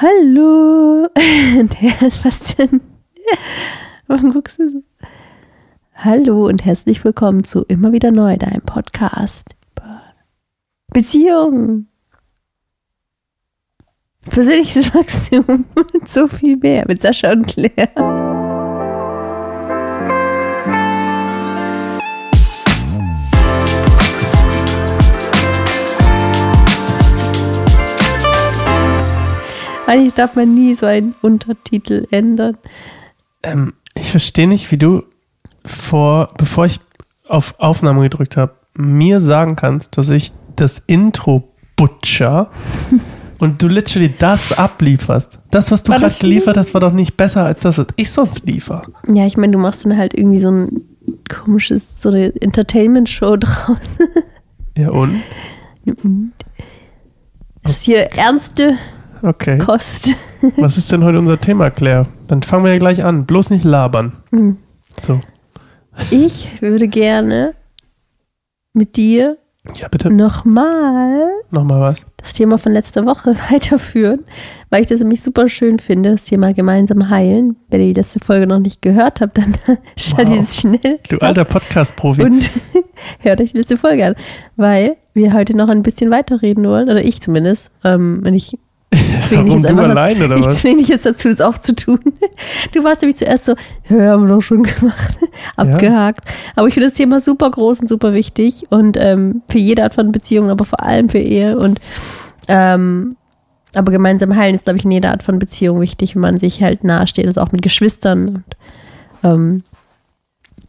Hallo. Was denn? Warum guckst du so? Hallo und herzlich willkommen zu Immer wieder neu, deinem Podcast über Beziehungen. Persönliches Wachstum und so viel mehr mit Sascha und Claire. Eigentlich darf man nie so einen Untertitel ändern. Ähm, ich verstehe nicht, wie du vor, bevor ich auf Aufnahme gedrückt habe, mir sagen kannst, dass ich das Intro butcher und du literally das ablieferst. Das, was du gerade geliefert hast, war doch nicht besser als das, was ich sonst liefer. Ja, ich meine, du machst dann halt irgendwie so ein komisches, so eine Entertainment-Show draus. Ja, und? Das ist hier ernste Okay. Kost. Was ist denn heute unser Thema, Claire? Dann fangen wir ja gleich an. Bloß nicht labern. Hm. So. Ich würde gerne mit dir Ja, bitte. nochmal Nochmal was. das Thema von letzter Woche weiterführen, weil ich das nämlich super schön finde, das Thema gemeinsam heilen. Wenn ihr die letzte Folge noch nicht gehört habt, dann schaltet Wow. jetzt schnell Du alter Podcast-Profi. und hört euch die letzte Folge an, weil wir heute noch ein bisschen weiterreden wollen, oder ich zumindest. Ähm, wenn ich zwinge dich jetzt einfach allein, dazu, oder ich zwinge dich jetzt dazu, das auch zu tun. Du warst nämlich zuerst so, ja, haben wir doch schon gemacht, abgehakt. Aber ich finde das Thema super groß und super wichtig und ähm, für jede Art von Beziehung, aber vor allem für Ehe und ähm, aber gemeinsam heilen ist, glaube ich, in jeder Art von Beziehung wichtig, wenn man sich halt nahesteht, also auch mit Geschwistern und ähm,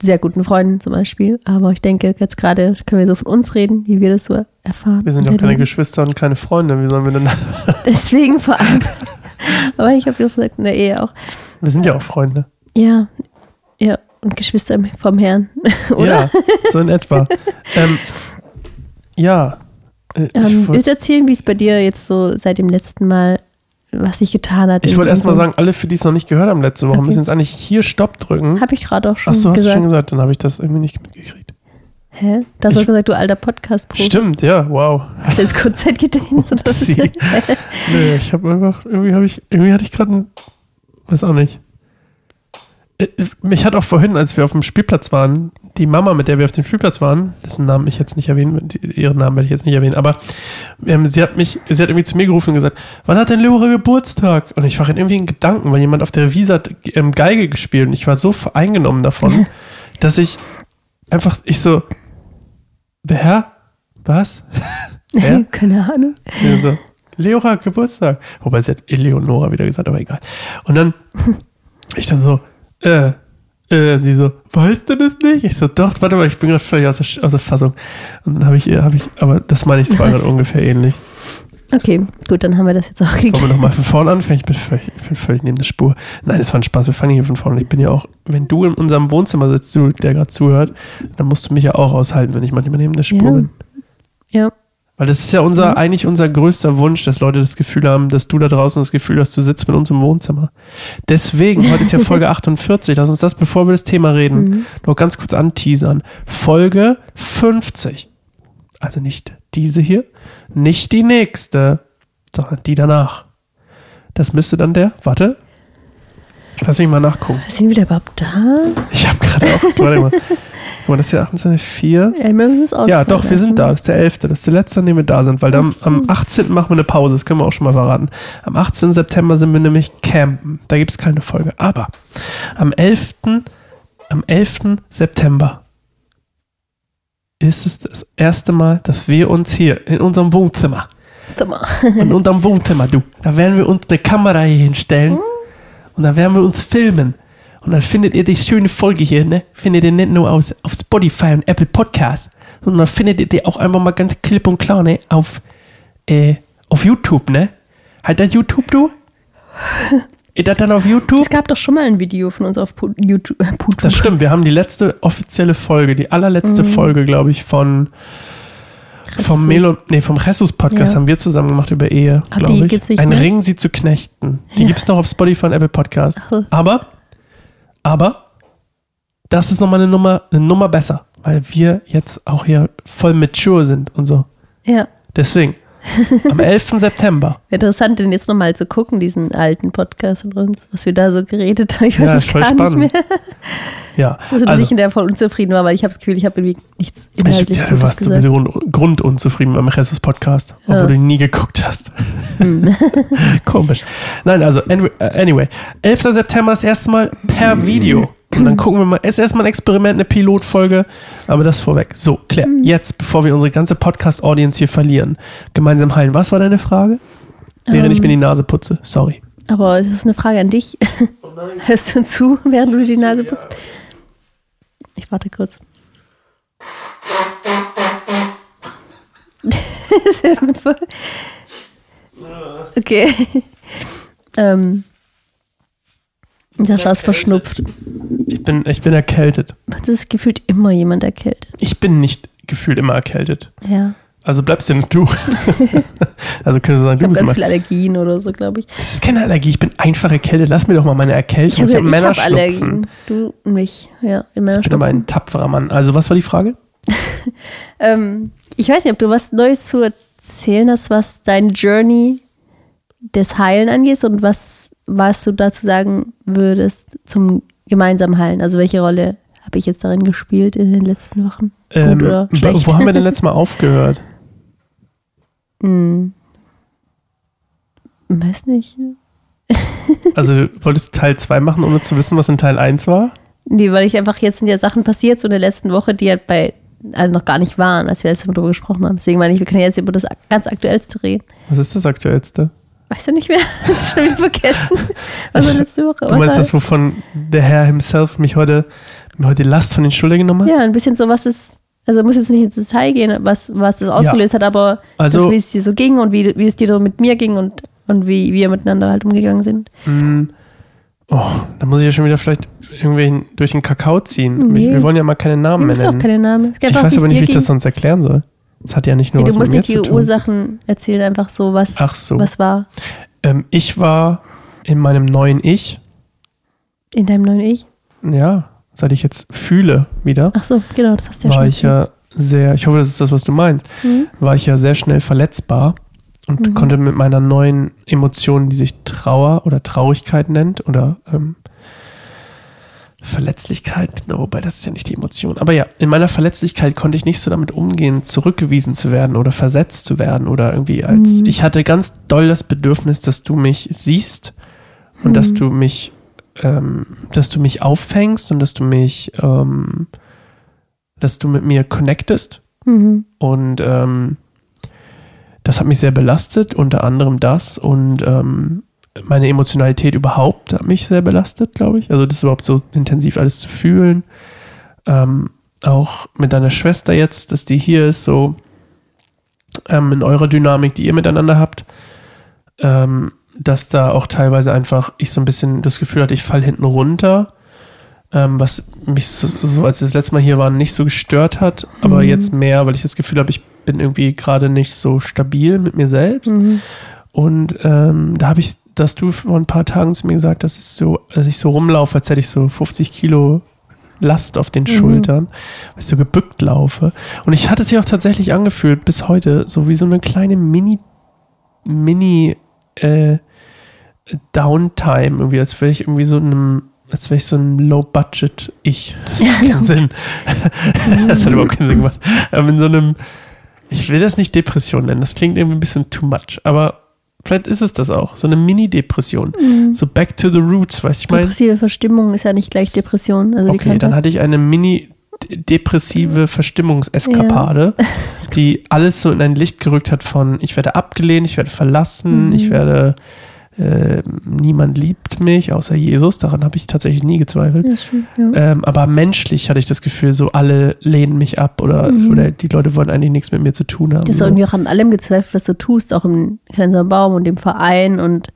sehr guten Freunden zum Beispiel. Aber ich denke, jetzt gerade können wir so von uns reden, wie wir das so erfahren. Wir sind ja auch keine. Geschwister und keine Freunde. Wie sollen wir denn. Deswegen vor allem. Aber ich habe ja gesagt, in der Ehe auch. Wir sind ja auch Freunde. Ja, ja. Und Geschwister vom Herrn. Oder? Ja, so in etwa. ähm, ja. Äh, Ähm, willst du erzählen, wie es bei dir jetzt so seit dem letzten Mal, was sich getan hat? ich wollt erst mal sagen, alle, für die es noch nicht gehört haben letzte Woche, Okay. müssen jetzt eigentlich hier Stopp drücken. Habe ich gerade auch schon Achso, hast du gesagt. schon gesagt, dann habe ich das irgendwie nicht mitgekriegt. Hä? Da hast du Ich- gesagt, du alter Podcast-Profi. Stimmt, ja, wow. Hast du jetzt Kurzzeitgedächtnis oder was? Nö, ich habe einfach, irgendwie habe ich, irgendwie hatte ich gerade ein, weiß auch nicht. Äh, Mich hat auch vorhin, als wir auf dem Spielplatz waren, die Mama, mit der wir auf dem Spielplatz waren, dessen Namen ich jetzt nicht erwähnen, ihren Namen werde ich jetzt nicht erwähnen, aber ähm, sie hat mich, sie hat irgendwie zu mir gerufen und gesagt, wann hat denn Leora Geburtstag? Und ich war in irgendwie in Gedanken, weil jemand auf der Wiese hat ähm, Geige gespielt und ich war so eingenommen davon, dass ich einfach, ich so, wer? Was? Wer? Keine Ahnung. Ja, so, Leora Geburtstag. Wobei sie hat Eleonora wieder gesagt, aber egal. Und dann, ich dann so, äh, äh, sie so, weißt du das nicht? Ich so, doch, warte mal, ich bin gerade völlig aus der, aus der Fassung. Und dann habe ich, habe ich, aber das meine ich, es war gerade ungefähr ähnlich. Okay, gut, dann haben wir das jetzt auch Wollen geklärt. wir nochmal von vorne an? Ich bin völlig, ich bin völlig neben der Spur. Nein, es war ein Spaß, wir fangen hier von vorne. Ich bin ja auch, wenn du in unserem Wohnzimmer sitzt, du, der gerade zuhört, dann musst du mich ja auch aushalten, wenn ich manchmal neben der Spur Ja. bin. Ja. Weil das ist ja unser, Mhm. eigentlich unser größter Wunsch, dass Leute das Gefühl haben, dass du da draußen das Gefühl hast, du sitzt mit uns im Wohnzimmer. Deswegen, heute ist ja Folge 48, lass uns das, bevor wir das Thema reden, Mhm. noch ganz kurz anteasern. Folge 50. Also nicht diese hier, nicht die nächste, sondern die danach. Das müsste dann der, warte, lass mich mal nachgucken. Sind wir da überhaupt da? Ich habe gerade auch, warte mal. Guck mal, das ist ja 28,4. Ja, müssen es Ja, doch, wir sind da. Das ist der 11. Das ist der letzte, an dem wir da sind, weil so. am 18. machen wir eine Pause. Das können wir auch schon mal verraten. Am 18. September sind wir nämlich campen. Da gibt es keine Folge. Aber am 11. Am 11. September ist es das erste Mal, dass wir uns hier in unserem Wohnzimmer, mal. in unserem Wohnzimmer, du, da werden wir uns eine Kamera hier hinstellen und dann werden wir uns filmen. Und dann findet ihr die schöne Folge hier, ne? Findet ihr nicht nur aus, auf Spotify und Apple Podcasts, sondern findet ihr die auch einfach mal ganz klipp und klar, ne? Auf, äh, auf YouTube, ne? Halt das YouTube, du? Ist das dann auf YouTube? Es gab doch schon mal ein Video von uns auf YouTube. äh, YouTube. Das stimmt, wir haben die letzte offizielle Folge, die allerletzte Mhm. Folge, glaube ich, von vom Melo, nee, vom Jesus Podcast Ja. haben wir zusammen gemacht über Ehe, glaube ich. Ein? Ring, sie zu knechten. Die Ja. gibt's noch auf Spotify und Apple Podcast. Aber, aber, das ist nochmal eine Nummer, eine Nummer besser, weil wir jetzt auch hier voll mature sind und so. Ja. Deswegen, Am 11. September. Interessant, den jetzt nochmal zu gucken, diesen alten Podcast von uns, was wir da so geredet haben. Ich weiß Ja, es ist voll gar spannend. nicht mehr. Ja. Also, dass Also, ich in der voll unzufrieden war, weil ich habe das Gefühl, ich habe irgendwie nichts ich, inhaltlich ja, du warst gesagt. sowieso grund- grundunzufrieden beim Jesus-Podcast, obwohl Ja. du ihn nie geguckt hast. Hm. Komisch. Nein, also, anyway, äh, anyway. 11. September das erste Mal per Video. Und dann gucken wir mal, es ist erstmal ein Experiment, eine Pilotfolge, aber das vorweg. So, Claire, Hm. jetzt, bevor wir unsere ganze Podcast-Audience hier verlieren, gemeinsam heilen. Was war deine Frage? Während ich Ähm. mir die Nase putze. Sorry. Aber das ist eine Frage an dich. Hörst du zu, während du dir die Nase putzt? Ich warte kurz. Okay. ähm. Sascha ist verschnupft. Ich bin, ich bin erkältet. Das ist gefühlt immer jemand erkältet. Ich bin nicht gefühlt immer erkältet. Ja. Also bleibst du du. also können wir sagen, Ich du habe bist ganz immer. viele Allergien oder so, glaube ich. Es ist keine Allergie, ich bin einfach erkältet. Lass mir doch mal meine Ich Erkältung. habe Ich habe ich hab Männerschnupfen. Allergien. Du und mich. Ja, in Ich bin aber ein tapferer Mann. Also, was war die Frage? Ähm, ich weiß nicht, ob du was Neues zu erzählen hast, was dein Journey des Heilen angeht und was, was du dazu sagen würdest zum gemeinsamen Heilen. Also welche Rolle habe ich jetzt darin gespielt in den letzten Wochen? Ähm, oder wo- schlecht? Wo haben wir denn letztes Mal aufgehört? Hm. Weiß nicht. Also, du wolltest Teil 2 machen, ohne zu wissen, was in Teil 1 war? Nee, weil ich einfach jetzt sind ja Sachen passiert so in der letzten Woche, die halt bei also noch gar nicht waren, als wir letztes Mal darüber gesprochen haben. Deswegen meine ich, wir können jetzt über das ganz Aktuellste reden. Was ist das Aktuellste? Weißt du nicht mehr? Hast du schon wieder vergessen? Was war letzte Woche? Du meinst das, wovon der Herr himself mich heute, mir heute die Last von den Schultern genommen hat? Ja, ein bisschen so, was ist, also muss jetzt nicht ins Detail gehen, was, was es ausgelöst hat, aber Also- das, wie es dir so ging und wie, wie es dir so mit mir ging und, und wie wir miteinander halt umgegangen sind. Mm, Oh, da muss ich ja schon wieder vielleicht irgendwen durch den Kakao ziehen. Nee. Wir, wir wollen ja mal keine Namen Du mehr musst auch nennen. keine Namen. Ich weiß aber nicht, wie ich das ging. sonst erklären soll. Es hat ja nicht nur Nee, was du mit musst mir nicht zu die tun. Ursachen erzählen, einfach so, was, Ach so. was war Ähm, ich war in meinem neuen Ich, in deinem neuen Ich. ja, seit ich jetzt fühle wieder, Ach so, genau, das hast du ja war schon. ich ja sehr, ich hoffe, das ist das, was du meinst, Mhm. war ich ja sehr schnell verletzbar und Mhm. konnte mit meiner neuen Emotion, die sich Trauer oder Traurigkeit nennt oder ähm, Verletzlichkeit, na, wobei das ist ja nicht die Emotion. Aber ja, in meiner Verletzlichkeit konnte ich nicht so damit umgehen, zurückgewiesen zu werden oder versetzt zu werden oder irgendwie als. Mhm. Ich hatte ganz doll das Bedürfnis, dass du mich siehst und dass Mhm. du mich, ähm, dass du mich auffängst und dass du mich, ähm, dass du mit mir connectest. Mhm. Und ähm, das hat mich sehr belastet, unter anderem das und ähm, meine Emotionalität überhaupt hat mich sehr belastet, glaube ich. Also das überhaupt so intensiv alles zu fühlen. Ähm, auch mit deiner Schwester jetzt, dass die hier ist, so ähm, in eurer Dynamik, die ihr miteinander habt, ähm, dass da auch teilweise einfach ich so ein bisschen das Gefühl hatte, ich falle hinten runter, ähm, was mich so, so, als ich das letzte Mal hier war, nicht so gestört hat, aber Mhm. jetzt mehr, weil ich das Gefühl habe, ich bin irgendwie gerade nicht so stabil mit mir selbst. Mhm. Und ähm, da habe ich, dass du vor ein paar Tagen zu mir gesagt, dass ich so, dass ich so rumlaufe, als hätte ich so 50 Kilo Last auf den Mhm. Schultern, weil ich so gebückt laufe. Und ich hatte es sich auch tatsächlich angefühlt, bis heute, so wie so eine kleine Mini, Mini äh, Downtime, irgendwie, als wäre ich irgendwie so in einem, als wäre ich so ein Low-Budget-Ich. Das macht keinen Sinn. das hat überhaupt keinen Sinn gemacht. Ähm, in so einem, ich will das nicht Depression nennen, das klingt irgendwie ein bisschen too much, aber vielleicht ist es das auch, so eine Mini-Depression. Mhm. So back to the roots, weißt du, ich meine? Depressive Verstimmung ist ja nicht gleich Depression. Also Okay, dann hatte ich eine mini-depressive Verstimmungseskapade, die alles so in ein Licht gerückt hat von ich werde abgelehnt, ich werde verlassen, Mhm. ich werde äh, niemand liebt mich, außer Jesus. Daran habe ich tatsächlich nie gezweifelt. Schon, ja. Ähm, aber menschlich hatte ich das Gefühl, so alle lehnen mich ab oder, Mhm. oder die Leute wollen eigentlich nichts mit mir zu tun haben. Du hast so. irgendwie auch an allem gezweifelt, was du tust, auch im Grenzer Baum und dem Verein und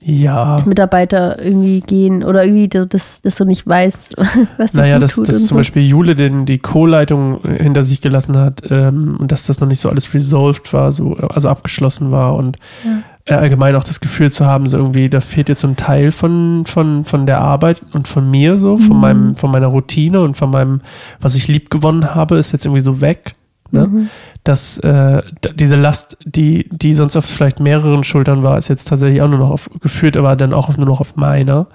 Ja, Mitarbeiter irgendwie gehen oder irgendwie, dass, dass du nicht weißt, was dir naja, dass, dass zum so. Beispiel Jule den, die Co-Leitung hinter sich gelassen hat ähm, und dass das noch nicht so alles resolved war, so, also abgeschlossen war und Ja. Äh, allgemein auch das Gefühl zu haben, so irgendwie, da fehlt jetzt so ein Teil von, von, von der Arbeit und von mir so, von Mhm. meinem, von meiner Routine und von meinem, was ich lieb gewonnen habe, ist jetzt irgendwie so weg. Ne? Mhm. dass äh, diese Last, die, die sonst auf vielleicht mehreren Schultern war, ist jetzt tatsächlich auch nur noch auf, geführt, aber dann auch nur noch auf meiner.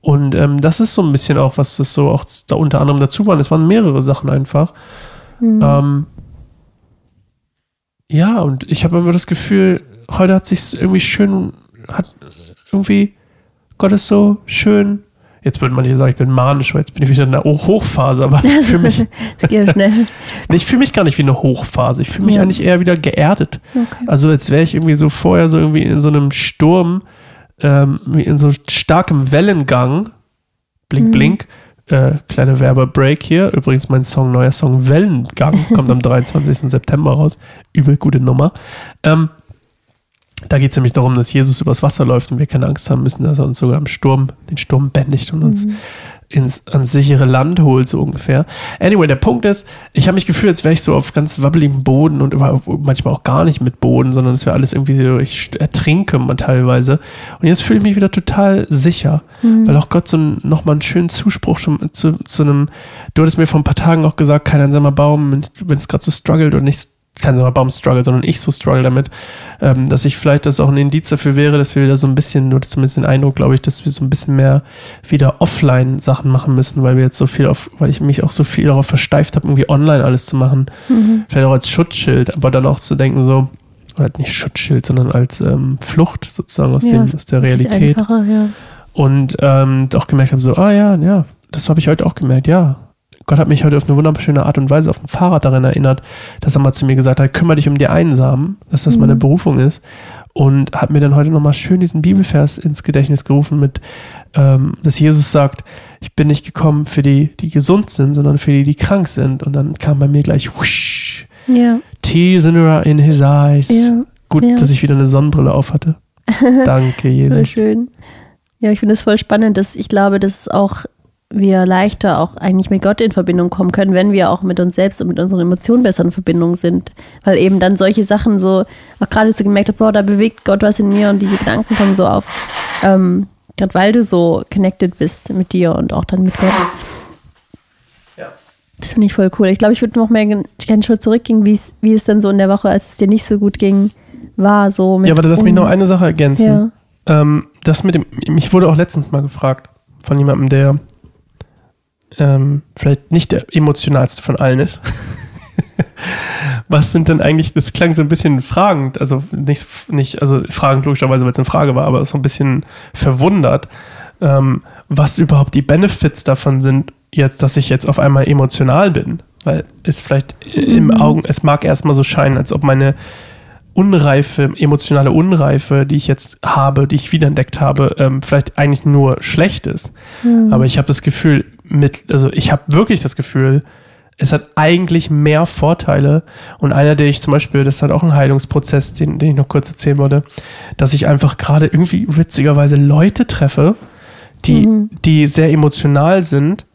Und ähm, das ist so ein bisschen auch, was das so auch da unter anderem dazu waren. Es waren mehrere Sachen einfach. Mhm. Ähm, ja, und ich habe immer das Gefühl, heute hat sich irgendwie schön, hat irgendwie, Gott ist so schön. Jetzt würden manche sagen, ich bin manisch, weil jetzt bin ich wieder in Hoch- Hochphase, aber ich fühle mich, Das geht schnell. nee, ich fühle mich gar nicht wie eine Hochphase. Ich fühle mich Ja. eigentlich eher wieder geerdet. Okay. Also als wäre ich irgendwie so vorher so irgendwie in so einem Sturm, ähm, wie in so starkem Wellengang. Blink, Mhm. blink. Äh, kleine Werbebreak hier. Übrigens mein Song, neuer Song Wellengang, kommt am 23. September raus. Übel gute Nummer. Ähm, da geht es nämlich darum, dass Jesus übers Wasser läuft und wir keine Angst haben müssen, dass er uns sogar im Sturm, den Sturm bändigt und uns ins ans sichere Land holt, so ungefähr. Anyway, der Punkt ist, ich habe mich gefühlt, als wäre ich so auf ganz wabbeligem Boden und manchmal auch gar nicht mit Boden, sondern es wäre alles irgendwie so, ich ertrinke man teilweise. Und jetzt fühle ich mich wieder total sicher, weil auch Gott so nochmal einen schönen Zuspruch schon zu, zu einem, du hattest mir vor ein paar Tagen auch gesagt, kein einsamer Baum, wenn es gerade so struggelt und nicht kein einsamer Baum struggle, sondern ich so struggle damit, ähm, dass ich vielleicht das auch ein Indiz dafür wäre, dass wir wieder so ein bisschen, nur zumindest den Eindruck, glaube ich, dass wir so ein bisschen mehr wieder offline Sachen machen müssen, weil wir jetzt so viel auf, weil ich mich auch so viel darauf versteift habe, irgendwie online alles zu machen. Mhm. Vielleicht auch als Schutzschild, aber dann auch zu denken so, oder nicht Schutzschild, sondern als ähm, Flucht sozusagen aus, Ja, dem, aus der Realität. Ja. Und ähm, auch gemerkt habe, so, ah ja, ja, das habe ich heute auch gemerkt, ja. Gott hat mich heute auf eine wunderschöne Art und Weise auf ein Fahrrad darin erinnert, dass er mal zu mir gesagt hat, kümmere dich um die Einsamen, dass das Mhm. meine Berufung ist. Und hat mir dann heute nochmal schön diesen Bibelvers ins Gedächtnis gerufen mit, ähm, dass Jesus sagt, ich bin nicht gekommen für die, die gesund sind, sondern für die, die krank sind. Und dann kam bei mir gleich, whoosh, Ja, tears in, her- in his eyes. ja, Gut, ja. dass ich wieder eine Sonnenbrille auf hatte. Danke, Jesus. schön. Ja, ich finde es voll spannend, dass ich glaube, dass auch wir leichter auch eigentlich mit Gott in Verbindung kommen können, wenn wir auch mit uns selbst und mit unseren Emotionen besser in Verbindung sind. Weil eben dann solche Sachen so, auch gerade so gemerkt habe, boah, da bewegt Gott was in mir und diese Gedanken kommen so auf. Ähm, gerade weil du so connected bist mit dir und auch dann mit Gott. Ja. Das finde ich voll cool. Ich glaube, ich würde noch mehr gerne Schritt zurückgehen, wie es, wie es dann so in der Woche, als es dir nicht so gut ging, war. So mit Ja, aber lass mich noch eine Sache ergänzen. Ja. Ähm, das mit dem, mich wurde auch letztens mal gefragt von jemandem, der ähm, vielleicht nicht der emotionalste von allen ist. Was sind denn eigentlich, das klang so ein bisschen fragend, also nicht, nicht also fragend logischerweise, weil es eine Frage war, aber so ein bisschen verwundert, ähm, was überhaupt die Benefits davon sind, jetzt, dass ich jetzt auf einmal emotional bin. Weil es vielleicht im Mhm. Augen, es mag erstmal so scheinen, als ob meine Unreife, emotionale Unreife, die ich jetzt habe, die ich wiederentdeckt habe, ähm, vielleicht eigentlich nur schlecht ist. Mhm. Aber ich habe das Gefühl, mit, also ich habe wirklich das Gefühl, es hat eigentlich mehr Vorteile. Und einer, der ich zum Beispiel, das ist halt auch ein Heilungsprozess, den, den ich noch kurz erzählen wollte, dass ich einfach gerade irgendwie witzigerweise Leute treffe, die, Mhm. die sehr emotional sind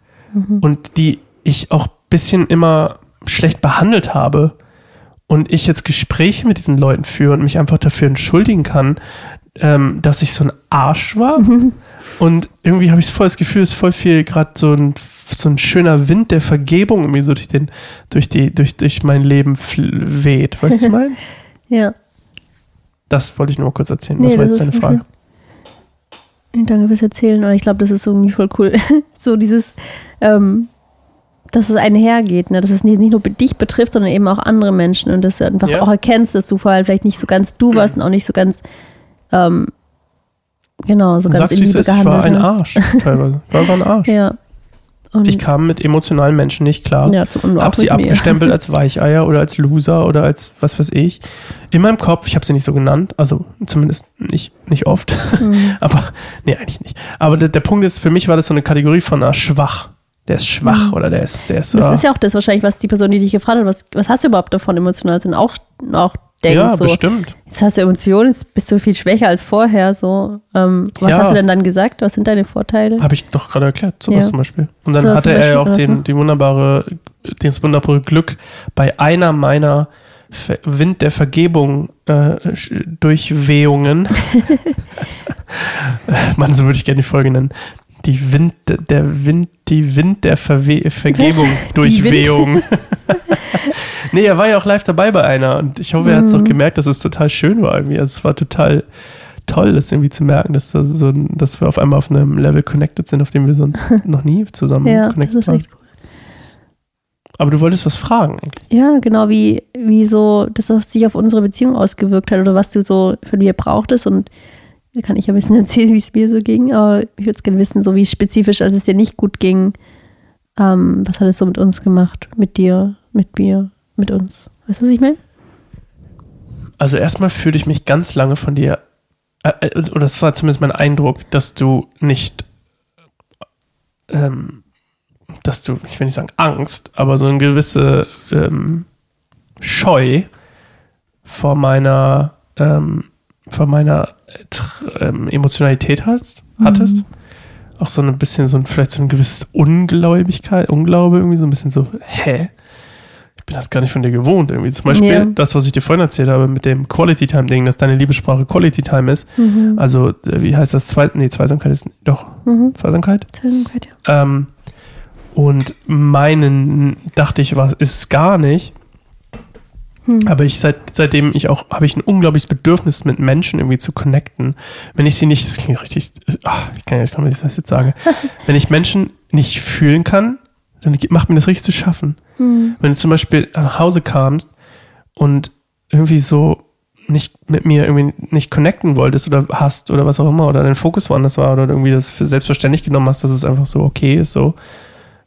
und die ich auch ein bisschen immer schlecht behandelt habe. Und ich jetzt Gespräche mit diesen Leuten führe und mich einfach dafür entschuldigen kann, ähm, dass ich so ein Arsch war. Und irgendwie habe ich voll das Gefühl, es ist voll viel gerade so ein, so ein schöner Wind der Vergebung irgendwie so durch, den, durch, die, durch, durch mein Leben weht. Weißt du, was ich meine? Ja. Das wollte ich nur mal kurz erzählen. Nee, Was war das jetzt deine Frage? Danke fürs Erzählen, aber ich glaube, das ist irgendwie voll cool. so dieses, ähm, dass es einhergeht, ne? dass es nicht, nicht nur dich betrifft, sondern eben auch andere Menschen und dass du einfach Ja. auch erkennst, dass du vorher vielleicht nicht so ganz du warst und auch nicht so ganz, ähm, genau, so ganz sagst, in Liebe ist, ich war gehandelt ein. Arsch teilweise. Ich war einfach ein Arsch. Ja. Und, Ich kam mit emotionalen Menschen nicht klar. ja, Hab sie mit mir. abgestempelt als Weicheier oder als Loser oder als was weiß ich. In meinem Kopf, ich habe sie nicht so genannt, also zumindest nicht, nicht oft. Mhm. Aber, nee, eigentlich nicht. Aber der, der Punkt ist, für mich war das so eine Kategorie von ah, schwach. Der ist schwach Mhm. oder der ist, der ist Das ah, ist ja auch das wahrscheinlich, was die Person, die dich gefragt hat, was, was hast du überhaupt davon, emotional sein, auch, auch denkt ja, so, bestimmt. jetzt hast du Emotionen, jetzt bist du viel schwächer als vorher, so. Ähm, was Ja. hast du denn dann gesagt? Was sind deine Vorteile? Habe ich doch gerade erklärt, sowas Ja. zum Beispiel. Und dann Sowas hatte er ja auch den, was die wunderbare, das wunderbare Glück, bei einer meiner Wind der Vergebung äh, Durchwehungen, Mann, so würde ich gerne die Folge nennen, die Wind, der Wind, die Wind der Verwe Vergebung Wind- Durchwehung. Nee, er war ja auch live dabei bei einer und ich hoffe, er hat es auch Mhm. gemerkt, dass es total schön war irgendwie. Also es war total toll, das irgendwie zu merken, dass, das so, dass wir auf einmal auf einem Level connected sind, auf dem wir sonst noch nie zusammen Ja, das connected ist waren. echt cool. Aber du wolltest was fragen eigentlich. Ja, genau, wie, wie so das sich auf unsere Beziehung ausgewirkt hat oder was du so von mir brauchtest. Und da kann ich ja ein bisschen erzählen, wie es mir so ging. Aber ich würde es gerne wissen, so wie spezifisch, als es dir nicht gut ging, ähm, was hat es so mit uns gemacht? Mit dir, mit mir, mit uns? Weißt du, was ich meine? Also erstmal fühlte ich mich ganz lange von dir, äh, äh, oder das war zumindest mein Eindruck, dass du nicht, ähm, dass du, ich will nicht sagen Angst, aber so eine gewisse ähm, Scheu vor meiner, ähm, vor meiner äh, ähm, Emotionalität hast, hattest. Auch so ein bisschen so ein, vielleicht so ein gewisses Ungläubigkeit, Unglaube irgendwie, so ein bisschen so, hä? Ich bin das gar nicht von dir gewohnt irgendwie. Zum Beispiel Ja. das, was ich dir vorhin erzählt habe mit dem Quality Time Ding, dass deine Liebessprache Quality Time ist. Mhm. Also, äh, wie heißt das? Zwei, nee, Zweisamkeit ist, doch, Mhm. Zweisamkeit. Zweisamkeit, ja. Ähm, und meinen dachte ich, was ist es gar nicht. Hm. Aber ich seit, seitdem ich auch, habe ich ein unglaubliches Bedürfnis, mit Menschen irgendwie zu connecten. Wenn ich sie nicht, das klingt richtig, ach, ich kann jetzt nicht, wie ich das jetzt sage. Wenn ich Menschen nicht fühlen kann, dann macht mir das richtig zu schaffen. Hm. Wenn du zum Beispiel nach Hause kamst und irgendwie so nicht mit mir irgendwie nicht connecten wolltest oder hast oder was auch immer oder dein Fokus woanders war oder irgendwie das für selbstverständlich genommen hast, dass es einfach so okay ist, so,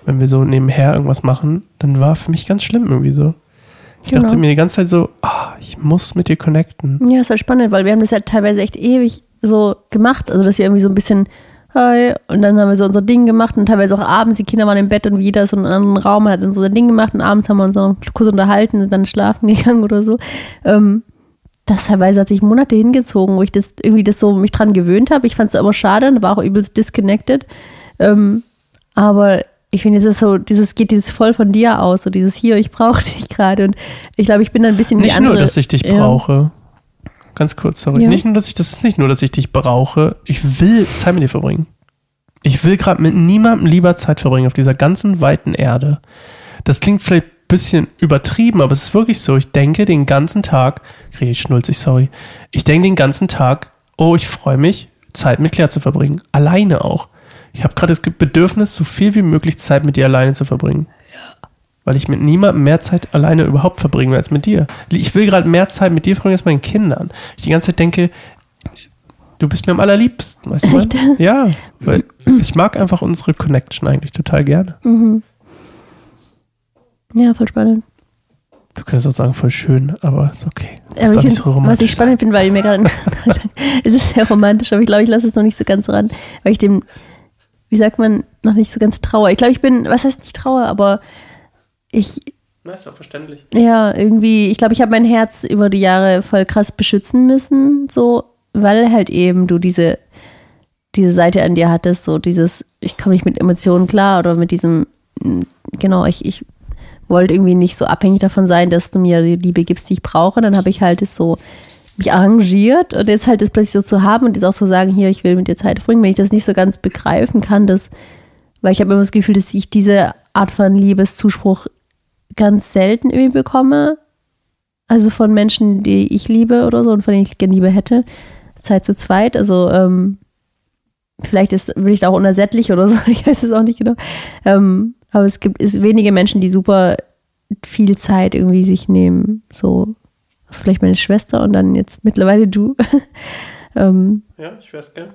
wenn wir so nebenher irgendwas machen, dann war für mich ganz schlimm irgendwie so. Ich Genau. dachte mir die ganze Zeit so, ah, ich muss mit dir connecten. Ja, ist halt spannend, weil wir haben das halt teilweise echt ewig so gemacht. Also, dass wir irgendwie so ein bisschen, hi, und dann haben wir so unser Ding gemacht und teilweise auch abends, die Kinder waren im Bett und jeder ist so in einem anderen Raum, man hat dann so sein Ding gemacht und abends haben wir uns noch kurz unterhalten und dann schlafen gegangen oder so. Ähm, das teilweise hat sich Monate hingezogen, wo ich das irgendwie das so mich dran gewöhnt habe. Ich fand es aber schade und war auch übelst disconnected. Ähm, aber ich finde, jetzt ist so, dieses geht dieses voll von dir aus, so dieses hier, ich brauche dich gerade. Und ich glaube, ich bin dann ein bisschen die Nicht andere. nur, dass ich dich ja. brauche. Ganz kurz, sorry. Ja. Nicht nur, dass ich, das ist nicht nur, dass ich dich brauche. Ich will Zeit mit dir verbringen. Ich will gerade mit niemandem lieber Zeit verbringen auf dieser ganzen weiten Erde. Das klingt vielleicht ein bisschen übertrieben, aber es ist wirklich so. Ich denke den ganzen Tag, rede ich schnulzig, sorry. Ich denke den ganzen Tag, oh, ich freue mich, Zeit mit Claire zu verbringen. Alleine auch. Ich habe gerade das Bedürfnis, so viel wie möglich Zeit mit dir alleine zu verbringen. Weil ich mit niemandem mehr Zeit alleine überhaupt verbringen will als mit dir. Ich will gerade mehr Zeit mit dir verbringen als mit meinen Kindern. Ich die ganze Zeit denke, du bist mir am allerliebsten, weißt du? Echt? was? Ja, weil ich mag einfach unsere Connection eigentlich total gerne. Mhm. Ja, voll spannend. Können es auch sagen, voll schön, aber ist okay. Das Aber ist ich doch nicht find, so was ich spannend finde, weil ich mir gerade. es ist sehr romantisch, aber ich glaube, ich lasse es noch nicht so ganz ran, weil ich dem, wie sagt man, noch nicht so ganz traue. Ich glaube, ich bin, was heißt nicht traue, aber ich, Na, ist doch verständlich. ja, irgendwie, ich glaube, ich habe mein Herz über die Jahre voll krass beschützen müssen, so, weil halt eben du diese, diese Seite an dir hattest, so dieses, ich komme nicht mit Emotionen klar oder mit diesem, mm, genau, ich, ich wollte irgendwie nicht so abhängig davon sein, dass du mir die Liebe gibst, die ich brauche. Dann habe ich halt es so mich arrangiert und jetzt halt das plötzlich so zu haben und jetzt auch zu sagen, hier, ich will mit dir Zeit verbringen, wenn ich das nicht so ganz begreifen kann, dass, weil ich habe immer das Gefühl, dass ich diese Art von Liebeszuspruch ganz selten irgendwie bekomme. Also von Menschen, die ich liebe oder so und von denen ich gerne Liebe hätte. Zeit zu zweit. Also ähm, vielleicht ist bin ich da auch unersättlich oder so, ich weiß es auch nicht genau. Ähm, aber es gibt ist wenige Menschen, die super viel Zeit irgendwie sich nehmen. So, also vielleicht meine Schwester und dann jetzt mittlerweile du. ähm, Ja, ich wär's gern.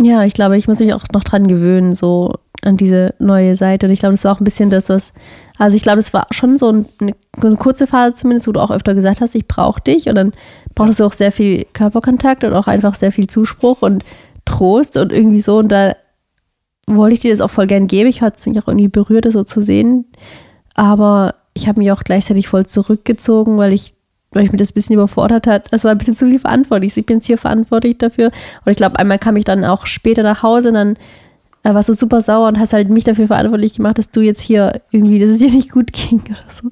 ja, ich glaube, ich muss mich auch noch dran gewöhnen, so an diese neue Seite. Und ich glaube, das war auch ein bisschen das, was, also ich glaube, das war schon so ein- eine, eine kurze Phase zumindest, wo du auch öfter gesagt hast, ich brauche dich. Und dann brauchtest du auch sehr viel Körperkontakt und auch einfach sehr viel Zuspruch und Trost und irgendwie so. Und da wollte ich dir das auch voll gern geben. Ich hatte es mich auch irgendwie berührt, das so zu sehen. Aber ich habe mich auch gleichzeitig voll zurückgezogen, weil ich, weil ich mir das ein bisschen überfordert hat. Das war ein bisschen zu viel verantwortlich. Ich bin jetzt hier verantwortlich dafür. Und ich glaube, einmal kam ich dann auch später nach Hause und dann äh, warst du super sauer und hast halt mich dafür verantwortlich gemacht, dass du jetzt hier irgendwie, dass es dir nicht gut ging oder so.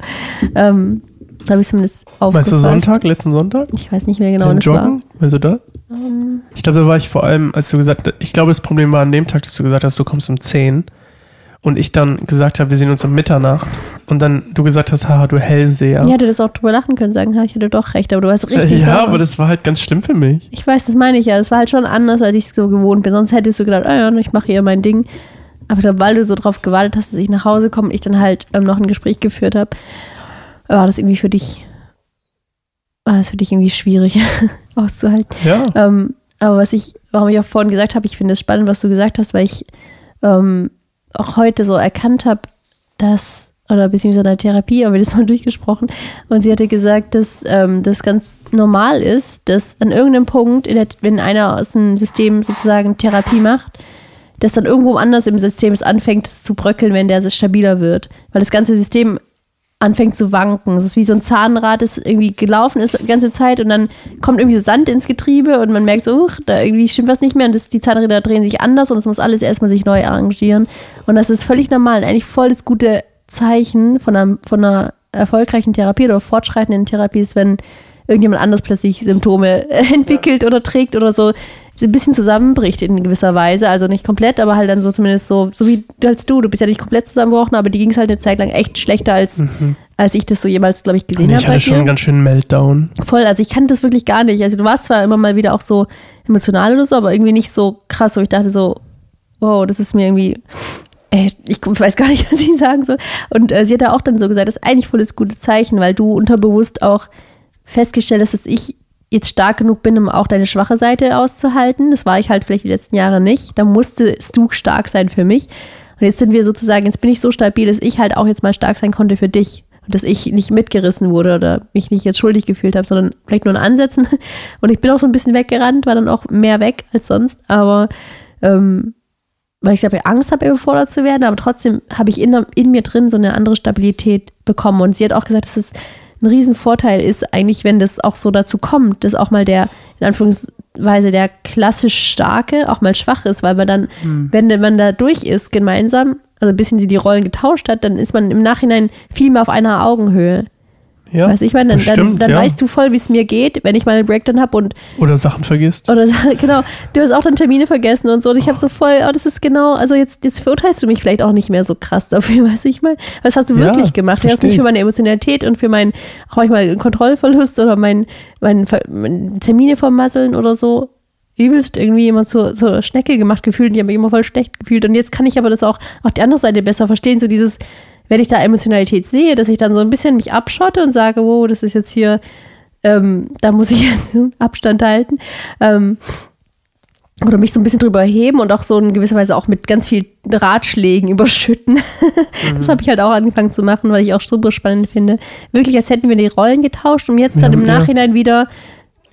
Ähm, da habe ich zumindest aufgefasst. Meinst du Sonntag, letzten Sonntag? Ich weiß nicht mehr genau, wann es war. Joggen? Meinst du da? Ähm, Ich glaube, da war ich vor allem, als du gesagt hast, ich glaube, das Problem war an dem Tag, dass du gesagt hast, du kommst um 10. und ich dann gesagt habe, wir sehen uns um Mitternacht und dann du gesagt hast, haha, du Hellseher. Ja, hätte das auch drüber lachen können, sagen, ha, ich hatte doch recht, aber du hast richtig. Äh, ja, sauer. aber das war halt ganz schlimm für mich. Ich weiß, das meine ich ja. Es war halt schon anders, als ich es so gewohnt bin. Sonst hättest du gedacht, ah ja, ich mache hier mein Ding. Aber glaub, weil du so drauf gewartet hast, dass ich nach Hause komme und ich dann halt ähm, noch ein Gespräch geführt habe, war das irgendwie für dich, war das für dich irgendwie schwierig auszuhalten. Ja. Ähm, aber was ich, warum ich auch vorhin gesagt habe, ich finde es spannend, was du gesagt hast, weil ich ähm, auch heute so erkannt habe, dass, oder beziehungsweise in der Therapie, haben wir das mal durchgesprochen, und sie hatte gesagt, dass ähm, das ganz normal ist, dass an irgendeinem Punkt, der, wenn einer aus dem System sozusagen Therapie macht, dass dann irgendwo anders im System es anfängt zu bröckeln, wenn der stabiler wird. Weil das ganze System anfängt zu wanken. Es ist wie so ein Zahnrad, das irgendwie gelaufen ist die ganze Zeit und dann kommt irgendwie so Sand ins Getriebe und man merkt so, uch, da irgendwie stimmt was nicht mehr und das, die Zahnräder drehen sich anders und es muss alles erstmal sich neu arrangieren. Und das ist völlig normal und eigentlich voll das gute Zeichen von einer, von einer erfolgreichen Therapie oder fortschreitenden Therapie ist, wenn irgendjemand anders plötzlich Symptome entwickelt oder trägt oder so ein bisschen zusammenbricht in gewisser Weise. Also nicht komplett, aber halt dann so zumindest so, so wie als du. Du bist ja nicht komplett zusammengebrochen, aber die ging es halt eine Zeit lang echt schlechter, als, Mhm. als ich das so jemals, glaube ich, gesehen habe. ich bei hatte schon einen ganz schönen Meltdown. Voll, also ich kannte das wirklich gar nicht. Also du warst zwar immer mal wieder auch so emotional oder so, aber irgendwie nicht so krass, wo ich dachte so, wow, das ist mir irgendwie, ey, ich weiß gar nicht, was ich sagen soll. Und äh, sie hat ja auch dann so gesagt, das ist eigentlich voll das gute Zeichen, weil du unterbewusst auch festgestellt hast, dass ich jetzt stark genug bin, um auch deine schwache Seite auszuhalten. Das war ich halt vielleicht die letzten Jahre nicht. Da musstest du stark sein für mich. Und jetzt sind wir sozusagen, jetzt bin ich so stabil, dass ich halt auch jetzt mal stark sein konnte für dich. Und dass ich nicht mitgerissen wurde oder mich nicht jetzt schuldig gefühlt habe, sondern vielleicht nur in Ansätzen. Und ich bin auch so ein bisschen weggerannt, war dann auch mehr weg als sonst. Aber ähm, weil ich glaube, ich Angst habe, überfordert zu werden, aber trotzdem habe ich in, in mir drin so eine andere Stabilität bekommen. Und sie hat auch gesagt, es ein Riesenvorteil ist, eigentlich, wenn das auch so dazu kommt, dass auch mal der, in Anführungsweise, der klassisch Starke auch mal schwach ist, weil man dann, wenn man da durch ist, gemeinsam, also ein bisschen sie die Rollen getauscht hat, dann ist man im Nachhinein viel mehr auf einer Augenhöhe. Ja, weißt du, ich meine, dann, dann, dann ja. weißt du voll, wie es mir geht, wenn ich mal einen Breakdown habe und Oder Sachen vergisst. oder genau, du hast auch dann Termine vergessen und so. Und ich habe so voll, oh, das ist genau, also jetzt, jetzt verurteilst du mich vielleicht auch nicht mehr so krass dafür, weiß ich mal. Was hast du Ja, wirklich gemacht? Du hast mich für meine Emotionalität und für meinen, auch manchmal Kontrollverlust oder mein, mein, mein Termine vermasseln oder so. Übelst irgendwie immer zur, zur Schnecke gemacht gefühlt und die haben mich immer voll schlecht gefühlt. Und jetzt kann ich aber das auch, auch die andere Seite besser verstehen, so dieses, wenn ich da Emotionalität sehe, dass ich dann so ein bisschen mich abschotte und sage, wow, das ist jetzt hier, ähm, da muss ich jetzt Abstand halten. Ähm, oder mich so ein bisschen drüber heben und auch so in gewisser Weise auch mit ganz viel Ratschlägen überschütten. Das habe ich halt auch angefangen zu machen, weil ich auch super spannend finde. Wirklich, als hätten wir die Rollen getauscht, um jetzt dann Ja, im ja. Nachhinein wieder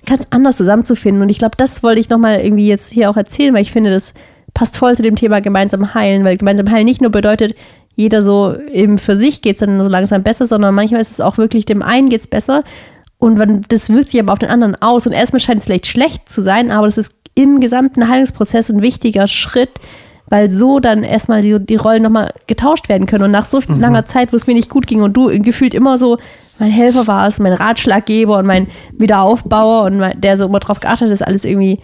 ganz anders zusammenzufinden. Und ich glaube, das wollte ich nochmal irgendwie jetzt hier auch erzählen, weil ich finde, das passt voll zu dem Thema gemeinsam heilen, weil gemeinsam heilen nicht nur bedeutet, jeder so eben für sich geht es dann so langsam besser, sondern manchmal ist es auch wirklich, dem einen geht es besser und wenn, das wirkt sich aber auf den anderen aus und erstmal scheint es vielleicht schlecht zu sein, aber das ist im gesamten Heilungsprozess ein wichtiger Schritt, weil so dann erstmal die, die Rollen nochmal getauscht werden können. Und nach so langer Zeit, wo es mir nicht gut ging und du gefühlt immer so mein Helfer warst, mein Ratschlaggeber und mein Wiederaufbauer und mein, der so immer drauf geachtet hat, dass alles irgendwie,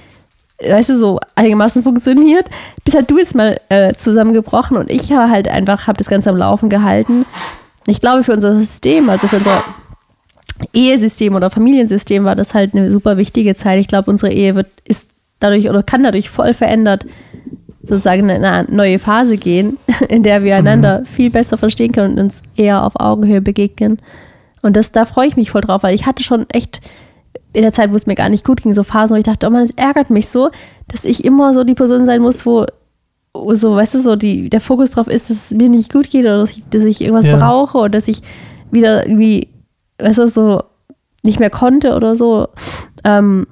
weißt du, so einigermaßen funktioniert, bis halt du jetzt mal äh, zusammengebrochen und ich habe halt einfach, habe das Ganze am Laufen gehalten. Ich glaube, für unser System, also für unser Ehesystem oder Familiensystem war das halt eine super wichtige Zeit. Ich glaube, unsere Ehe wird, ist dadurch oder kann dadurch voll verändert sozusagen in eine neue Phase gehen, in der wir einander viel besser verstehen können und uns eher auf Augenhöhe begegnen. Und das, da freue ich mich voll drauf, weil ich hatte schon echt in der Zeit, wo es mir gar nicht gut ging, so Phasen, wo ich dachte, oh man, es ärgert mich so, dass ich immer so die Person sein muss, wo, so, weißt du, so die, der Fokus drauf ist, dass es mir nicht gut geht oder dass ich, dass ich irgendwas Ja. brauche oder dass ich wieder irgendwie, weißt du, so nicht mehr konnte oder so. Ähm,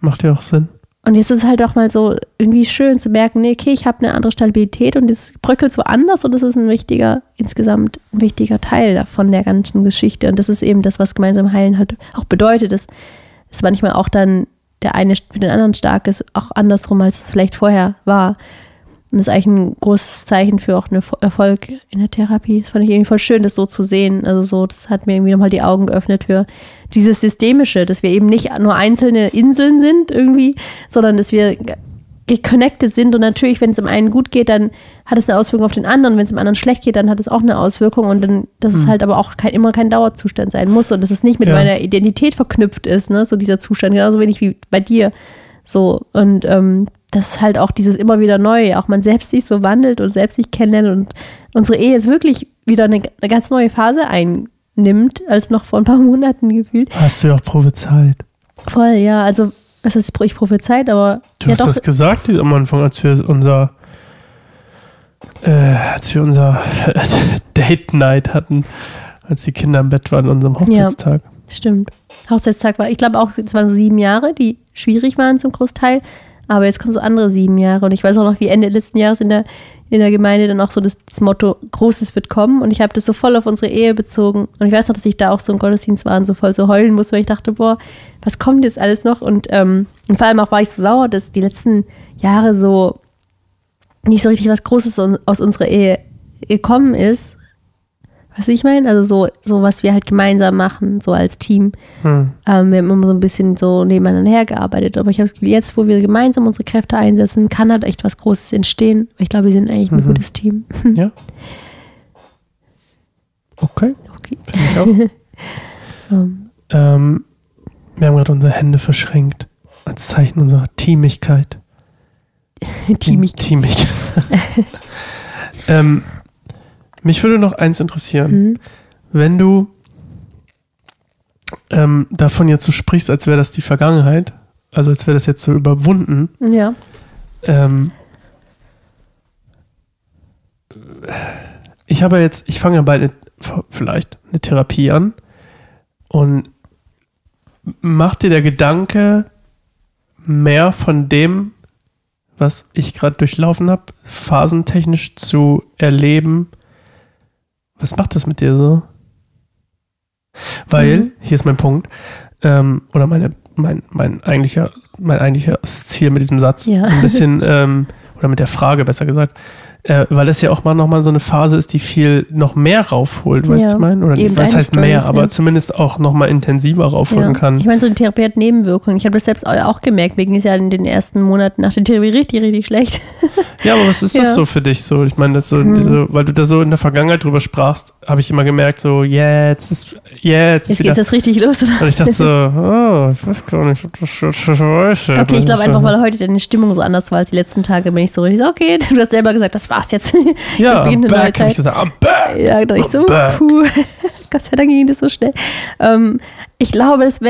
Macht ja auch Sinn. und jetzt ist es halt auch mal so irgendwie schön zu merken, nee, okay, ich habe eine andere Stabilität und jetzt bröckelt es woanders und das ist ein wichtiger, insgesamt ein wichtiger Teil davon der ganzen Geschichte. Und das ist eben das, was gemeinsam heilen halt auch bedeutet, dass es manchmal auch dann der eine für den anderen stark ist, auch andersrum, als es vielleicht vorher war. Und das ist eigentlich ein großes Zeichen für auch einen Erfolg in der Therapie. Das fand ich irgendwie voll schön, das so zu sehen. Also so, das hat mir irgendwie nochmal die Augen geöffnet für dieses Systemische, dass wir eben nicht nur einzelne Inseln sind irgendwie, sondern dass wir geconnected sind und natürlich, wenn es dem einen gut geht, dann hat es eine Auswirkung auf den anderen. Wenn es dem anderen schlecht geht, dann hat es auch eine Auswirkung und dann, dass mhm. es halt aber auch kein, immer kein Dauerzustand sein muss und dass es nicht mit ja. meiner Identität verknüpft ist, ne, so dieser Zustand, genauso wenig wie bei dir. So, und ähm, das ist halt auch dieses immer wieder Neue, auch man selbst sich so wandelt und selbst sich kennenlernt und unsere Ehe ist wirklich wieder eine, eine ganz neue Phase einnimmt, als noch vor ein paar Monaten gefühlt. Hast du ja auch Probezeit. Voll, ja, also was ist ich prophezeit, aber. Du ja hast doch, das gesagt am Anfang, als wir unser äh, als wir unser Date Night hatten, als die Kinder im Bett waren an unserem Hochzeitstag. Ja, stimmt. Hochzeitstag war, ich glaube auch, es waren so sieben Jahre, die schwierig waren zum Großteil. Aber jetzt kommen so andere sieben Jahre. Und ich weiß auch noch, wie Ende letzten Jahres in der, in der Gemeinde dann auch so das, das Motto Großes wird kommen. Und ich habe das so voll auf unsere Ehe bezogen. Und ich weiß noch, dass ich da auch so im Gottesdienst war und so voll so heulen musste, weil ich dachte, boah, was kommt jetzt alles noch? Und, ähm, und vor allem auch war ich so sauer, dass die letzten Jahre so nicht so richtig was Großes aus unserer Ehe gekommen ist. Was ich meine? Also so, so, was wir halt gemeinsam machen, so als Team. Hm. Ähm, wir haben immer so ein bisschen so nebeneinander hergearbeitet. Aber ich habe das Gefühl, jetzt, wo wir gemeinsam unsere Kräfte einsetzen, kann halt echt was Großes entstehen. Ich glaube, wir sind eigentlich ein mhm. gutes Team. Ja. Okay. okay. Finde ich auch. um. ähm, wir haben gerade unsere Hände verschränkt. Als Zeichen unserer Teamigkeit. Teamigkeit. Teamigkeit. ähm, mich würde noch eins interessieren. Mhm. Wenn du ähm, davon jetzt so sprichst, als wäre das die Vergangenheit, also als wäre das jetzt so überwunden. Ja. Ähm, ich habe jetzt, ich fange ja bald eine, vielleicht eine Therapie an und macht dir der Gedanke mehr von dem, was ich gerade durchlaufen habe, phasentechnisch zu erleben, was macht das mit dir so? Weil, mhm. hier ist mein Punkt, ähm, oder meine, mein, mein, eigentlicher, mein eigentliches Ziel mit diesem Satz, ja. so ein bisschen, ähm, oder mit der Frage besser gesagt, äh, weil das ja auch mal nochmal so eine Phase ist, die viel noch mehr raufholt, weißt ja. du mein? Oder nicht, was heißt mehr, aber ja. zumindest auch nochmal intensiver raufholen ja. kann. Ich meine, so eine Therapie hat Nebenwirkungen. Ich habe das selbst auch gemerkt, wegen ist ja in den ersten Monaten nach der Therapie richtig, richtig schlecht. Ja, aber was ist das so für dich so? Ich meine, das so, mhm. diese, weil du da so in der Vergangenheit drüber sprachst, habe ich immer gemerkt, so, jetzt ist, jetzt. Jetzt geht das richtig los, oder? Und ich dachte so, oh, ich weiß gar nicht, was. Okay, ich glaube einfach, weil heute deine Stimmung so anders war als die letzten Tage, bin ich so richtig so, okay, du hast selber gesagt, das war's jetzt. Ja, jetzt beginnt eine back, neue Zeit. Ich gesagt, I'm back. Ja, da ich so, puh. Gott sei Dank ging das so schnell. Ähm, ich glaube, es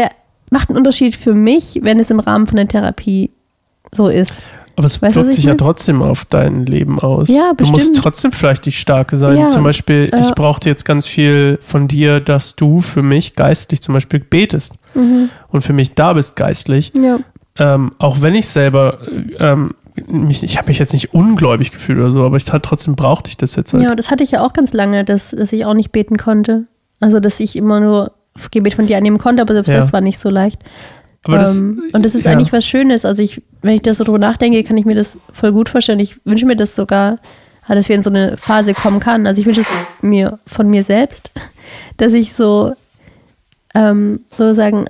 macht einen Unterschied für mich, wenn es im Rahmen von der Therapie so ist. Aber es weißt, wirkt sich ja trotzdem auf dein Leben aus. Ja, bestimmt. Du musst trotzdem vielleicht die Starke sein. Ja, zum Beispiel, äh, ich brauchte jetzt ganz viel von dir, dass du für mich geistlich zum Beispiel betest mhm. und für mich da bist geistlich. Ja. Ähm, auch wenn ich selber ähm, mich, ich habe mich jetzt nicht ungläubig gefühlt oder so, aber ich trotzdem brauchte ich das jetzt halt. Ja, das hatte ich ja auch ganz lange, dass, dass ich auch nicht beten konnte. Also, dass ich immer nur Gebet von dir annehmen konnte, aber selbst ja. das war nicht so leicht. Aber das, ähm, und das ist ja. eigentlich was Schönes. Also, ich, wenn ich das so drüber nachdenke, kann ich mir das voll gut vorstellen. Ich wünsche mir das sogar, dass wir in so eine Phase kommen kann. Also, ich wünsche es mir von mir selbst, dass ich so ähm, sozusagen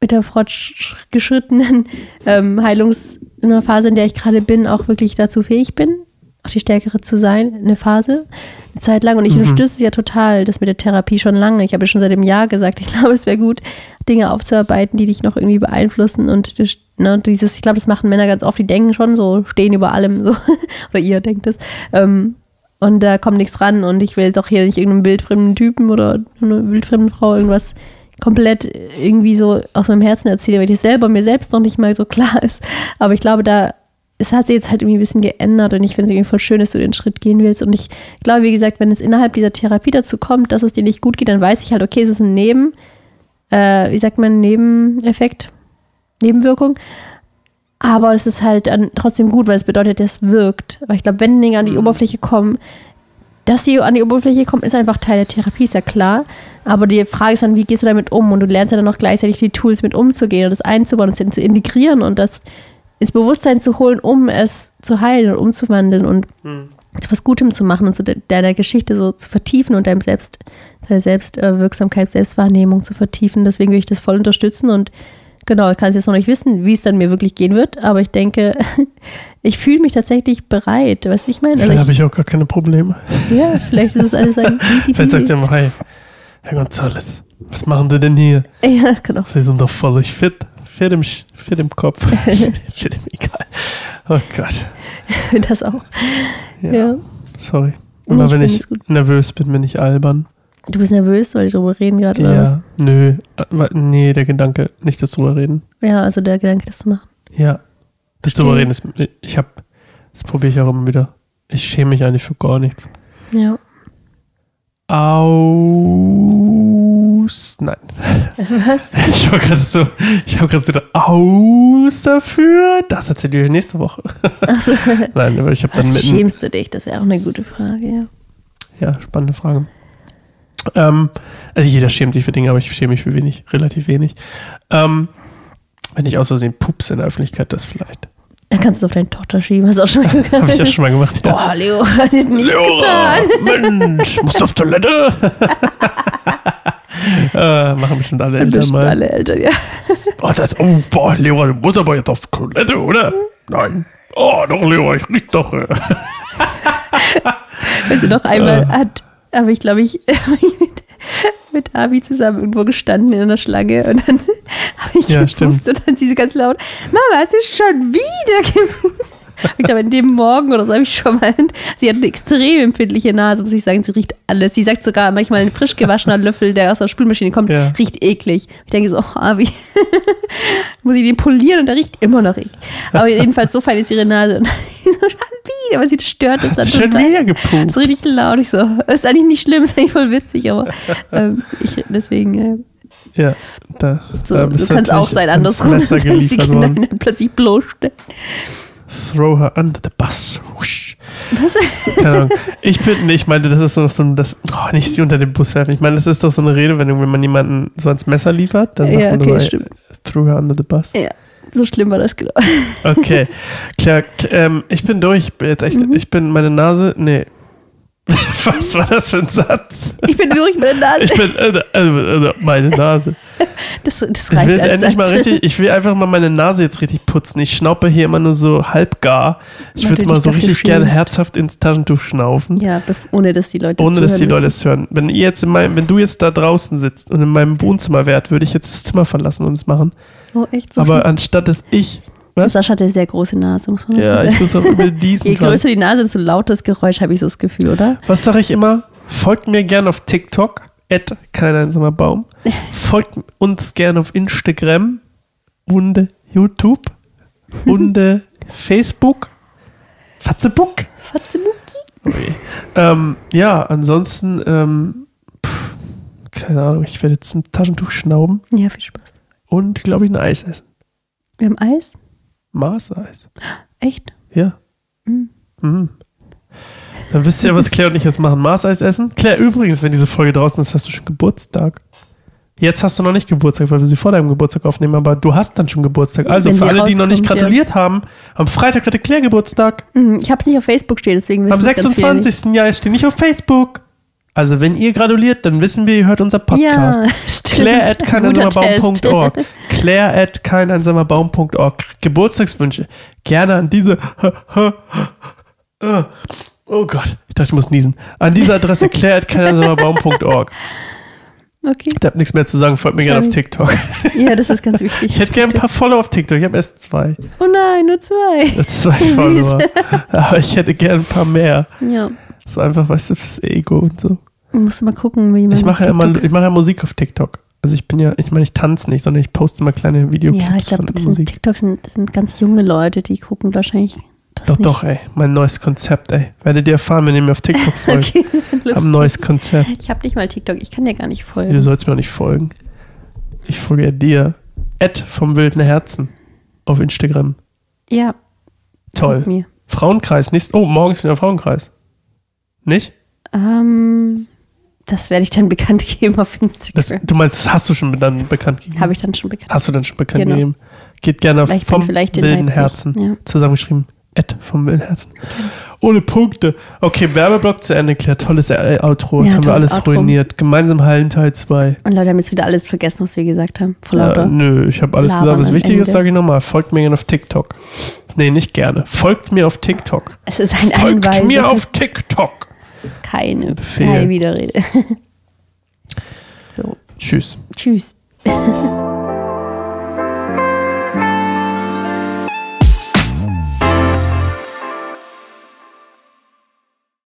mit der fortgeschrittenen ähm, Heilungs in einer Phase, in der ich gerade bin, auch wirklich dazu fähig bin, auch die Stärkere zu sein, eine Phase, eine Zeit lang. Und ich mhm. unterstütze es ja total, das mit der Therapie schon lange. Ich habe ja schon seit einem Jahr gesagt, ich glaube, es wäre gut, Dinge aufzuarbeiten, die dich noch irgendwie beeinflussen. Und ne, dieses, ich glaube, das machen Männer ganz oft, die denken schon so, stehen über allem so. oder ihr denkt es. Ähm, und da kommt nichts ran. Und ich will jetzt auch hier nicht irgendeinem wildfremden Typen oder einer wildfremden Frau irgendwas komplett irgendwie so aus meinem Herzen erzähle, weil ich selber mir selbst noch nicht mal so klar ist. Aber ich glaube, da es hat sich jetzt halt irgendwie ein bisschen geändert und ich finde es irgendwie voll schön, dass du den Schritt gehen willst. Und ich glaube, wie gesagt, wenn es innerhalb dieser Therapie dazu kommt, dass es dir nicht gut geht, dann weiß ich halt, okay, es ist ein Neben, äh, wie sagt man, Nebeneffekt, Nebenwirkung. Aber es ist halt dann trotzdem gut, weil es bedeutet, es wirkt. Aber ich glaube, wenn Dinge an die mhm. Oberfläche kommen, dass sie an die Oberfläche kommen, ist einfach Teil der Therapie, ist ja klar. Aber die Frage ist dann, wie gehst du damit um? Und du lernst ja dann auch gleichzeitig die Tools mit umzugehen und das einzubauen und das zu integrieren und das ins Bewusstsein zu holen, um es zu heilen und umzuwandeln und hm. zu was Gutem zu machen und zu deiner Geschichte so zu vertiefen und deinem Selbst, deine Selbstwirksamkeit, Selbstwahrnehmung zu vertiefen. Deswegen will ich das voll unterstützen und Genau, ich kann es jetzt noch nicht wissen, wie es dann mir wirklich gehen wird, aber ich denke, ich fühle mich tatsächlich bereit. Weißt du, ich meine? Vielleicht Also habe ich auch gar keine Probleme. ja, vielleicht ist es alles ein easy Vielleicht sagt ihr mal, hey, Herr González, was machen Sie denn hier? Ja, genau. Sie sind doch völlig fit. Fit im, fit im Kopf. fit im Egal. Oh Gott. Das auch. Ja, Ja. sorry. Immer ich wenn ich nervös bin, bin ich albern. Du bist nervös, weil die drüber reden gerade oder was? Ja, nö. Äh, wa- Nee, der Gedanke, nicht das drüber reden. Ja, also der Gedanke, das zu machen. Ja. Das Verstehe. drüber reden ist, ich hab, das probiere ich auch immer wieder. Ich schäme mich eigentlich für gar nichts. Ja. Aus. Nein. Was? Ich war gerade so, ich habe gerade so gedacht, aus dafür. Das erzähle ich nächste Woche. Achso. Nein, aber ich habe dann Was mitten. schämst du dich? Das wäre auch eine gute Frage, ja. Ja, spannende Frage. Ähm, also jeder schämt sich für Dinge, aber ich schäme mich für wenig, relativ wenig. Ähm, wenn ich aus Versehen pups in der Öffentlichkeit, das vielleicht. Dann kannst du auf deine Tochter schieben, hast du auch schon mal gemacht. Habe ich ja schon mal gemacht. Ja. Boah, Leo hat nichts Leora, getan. Mensch, musst du auf Toilette? äh, machen bestimmt alle Eltern Bestimmt mal. alle Eltern, ja. Oh, das, oh, boah, Leora, du musst aber jetzt auf Toilette, oder? Nein. Oh, doch, Leora, ich riech doch. äh. Weißt du, noch einmal hat, habe ich, glaube ich, mit, mit Abi zusammen irgendwo gestanden in einer Schlange und dann habe ich Ja, gepust und dann sie so ganz laut, Mama, es ist schon wieder gepust. Ich glaube, an dem Morgen oder so habe ich schon mal, sie hat eine extrem empfindliche Nase, muss ich sagen, sie riecht alles. Sie sagt sogar manchmal ein frisch gewaschener Löffel, der aus der Spülmaschine kommt, Ja. riecht eklig. Ich denke so, oh, Abi, muss ich den polieren und der riecht immer noch eklig. Aber jedenfalls so fein ist ihre Nase und so schon wieder, weil sie das stört uns dann schon total. wieder gepupst. So richtig laut. Ich so, ist eigentlich nicht schlimm, ist eigentlich voll witzig, aber ähm, ich, deswegen, äh, Ja, da, so, da du bist kannst auch sein, andersrum. Messer geliefert Kinder worden. dann plötzlich bloßstellen. Throw her under the bus. Was? Keine Ahnung. Ich bin, nee, ich meinte, das ist so, so ein, das, oh, nicht sie unter den Bus werfen. Ich meine, das ist doch so eine Redewendung, wenn man jemanden so ans Messer liefert, dann sagt Ja, man okay, so, stimmt. throw her under the bus. Ja, so schlimm war das genau. Okay, klar, ähm, ich bin durch. Jetzt echt, Mhm. ich bin meine Nase, nee. Was war das für ein Satz? Ich bin durch der Nase. Ich bin, äh, äh, äh, meine Nase. Das, das Ich reicht will jetzt endlich mal Satz. richtig, ich will einfach mal meine Nase jetzt richtig putzen. Ich schnaupe hier immer nur so halbgar. Ich würde mal so richtig gerne herzhaft ins Taschentuch schnaufen. Ja, ohne dass die Leute Ohne dass die Leute es hören. Wenn ihr jetzt in meinem, wenn du jetzt da draußen sitzt und in meinem Wohnzimmer wärt, würde ich jetzt das Zimmer verlassen und es machen. Oh, echt so Aber schlimm? anstatt dass ich, was? Sascha hat eine sehr große Nase, muss man Ja, dazu ich sagen. muss auch über diesen Je größer die Nase, desto lauter das Geräusch, habe ich so das Gefühl, oder? Was sage ich immer? Folgt mir gerne auf TikTok, at kein einsamer Baum. Folgt uns gerne auf Instagram und YouTube und Facebook. Fatzebuck. Fatzebuki. Oh je. ähm, ja, ansonsten, ähm, pff, keine Ahnung, ich werde jetzt ein Taschentuch schnauben Ja, viel Spaß. und, glaube ich, ein Eis essen. Wir haben Eis? Mars-Eis. Echt? Ja. Mhm. Mhm. Dann wisst ihr, was Claire und ich jetzt machen. Mars-Eis essen. Claire, übrigens, wenn diese Folge draußen ist, hast du schon Geburtstag. Jetzt hast du noch nicht Geburtstag, weil wir sie vor deinem Geburtstag aufnehmen, aber du hast dann schon Geburtstag. Also Wenn für alle, die noch nicht rauskommt, ja. gratuliert haben, am Freitag hatte Claire Geburtstag. Mhm, Ich habe es nicht auf Facebook stehen, deswegen wissen Am es ganz viele nicht. 26. Ja, es steht nicht auf Facebook. Also wenn ihr gratuliert, dann wissen wir, ihr hört unser Podcast. Ja, stimmt. Claire at keineinsamerbaum.org. Claire at keineinsamerbaum.org. Geburtstagswünsche. Gerne an diese. Oh Gott, ich dachte, ich muss niesen. An diese Adresse claire at keineinsamerbaum.org. Okay. Ich habe nichts mehr zu sagen, folgt mir gerne auf TikTok. Ja, das ist ganz wichtig. Ich hätte gerne ein paar Follower auf TikTok. Ich habe erst zwei. Oh nein, nur zwei. Zwei So. Follower. Aber ich hätte gerne ein paar mehr. Ja. So einfach, weißt du, fürs Ego und so. Musst du mal gucken, wie man. Ich mache ja TikTok- immer, ich mache ja Musik auf TikTok. Also ich bin ja, ich meine, ich tanze nicht, sondern ich poste immer kleine Videoclips Ja, ich glaube, von das sind Musik. Sind, ganz junge Leute, die gucken wahrscheinlich das Doch, nicht. doch, ey. Mein neues Konzept, ey. Werdet ihr erfahren, wenn ihr mir auf TikTok folgt. Okay, Ich lustig. habe ein neues Konzept. Ich habe nicht mal TikTok, ich kann dir gar nicht folgen. Du sollst mir auch nicht folgen. Ich folge ja dir. Ed vom wilden Herzen auf Instagram. ja, Toll. Frauenkreis. Nächst, oh, morgen ist wieder Frauenkreis. Nicht? Ähm, das werde ich dann bekannt geben auf Das, Instagram. du meinst, das hast du schon dann bekannt gegeben? Habe ich dann schon bekannt. Hast du dann schon bekannt Genau. gegeben? Geht gerne auf vom wilden. Herzen. Ja. Zusammengeschrieben. Ed vom Willenherzen. Ohne Punkte. Okay, Werbeblock zu Ende erklärt. Tolles Outro. Das Ja, haben wir alles Outro. ruiniert. Gemeinsam heilen Teil 2. Und Leute haben jetzt wieder alles vergessen, was wir gesagt haben. Vor lauter. Äh, nö, ich habe alles Labern gesagt. Was wichtig ist, sage ich nochmal. Folgt mir gerne auf TikTok. Nee, nicht gerne. Folgt mir auf TikTok. es ist ein Folgt Einweise. mir auf TikTok. Keine, Befehl. keine Widerrede. so, Tschüss. tschüss.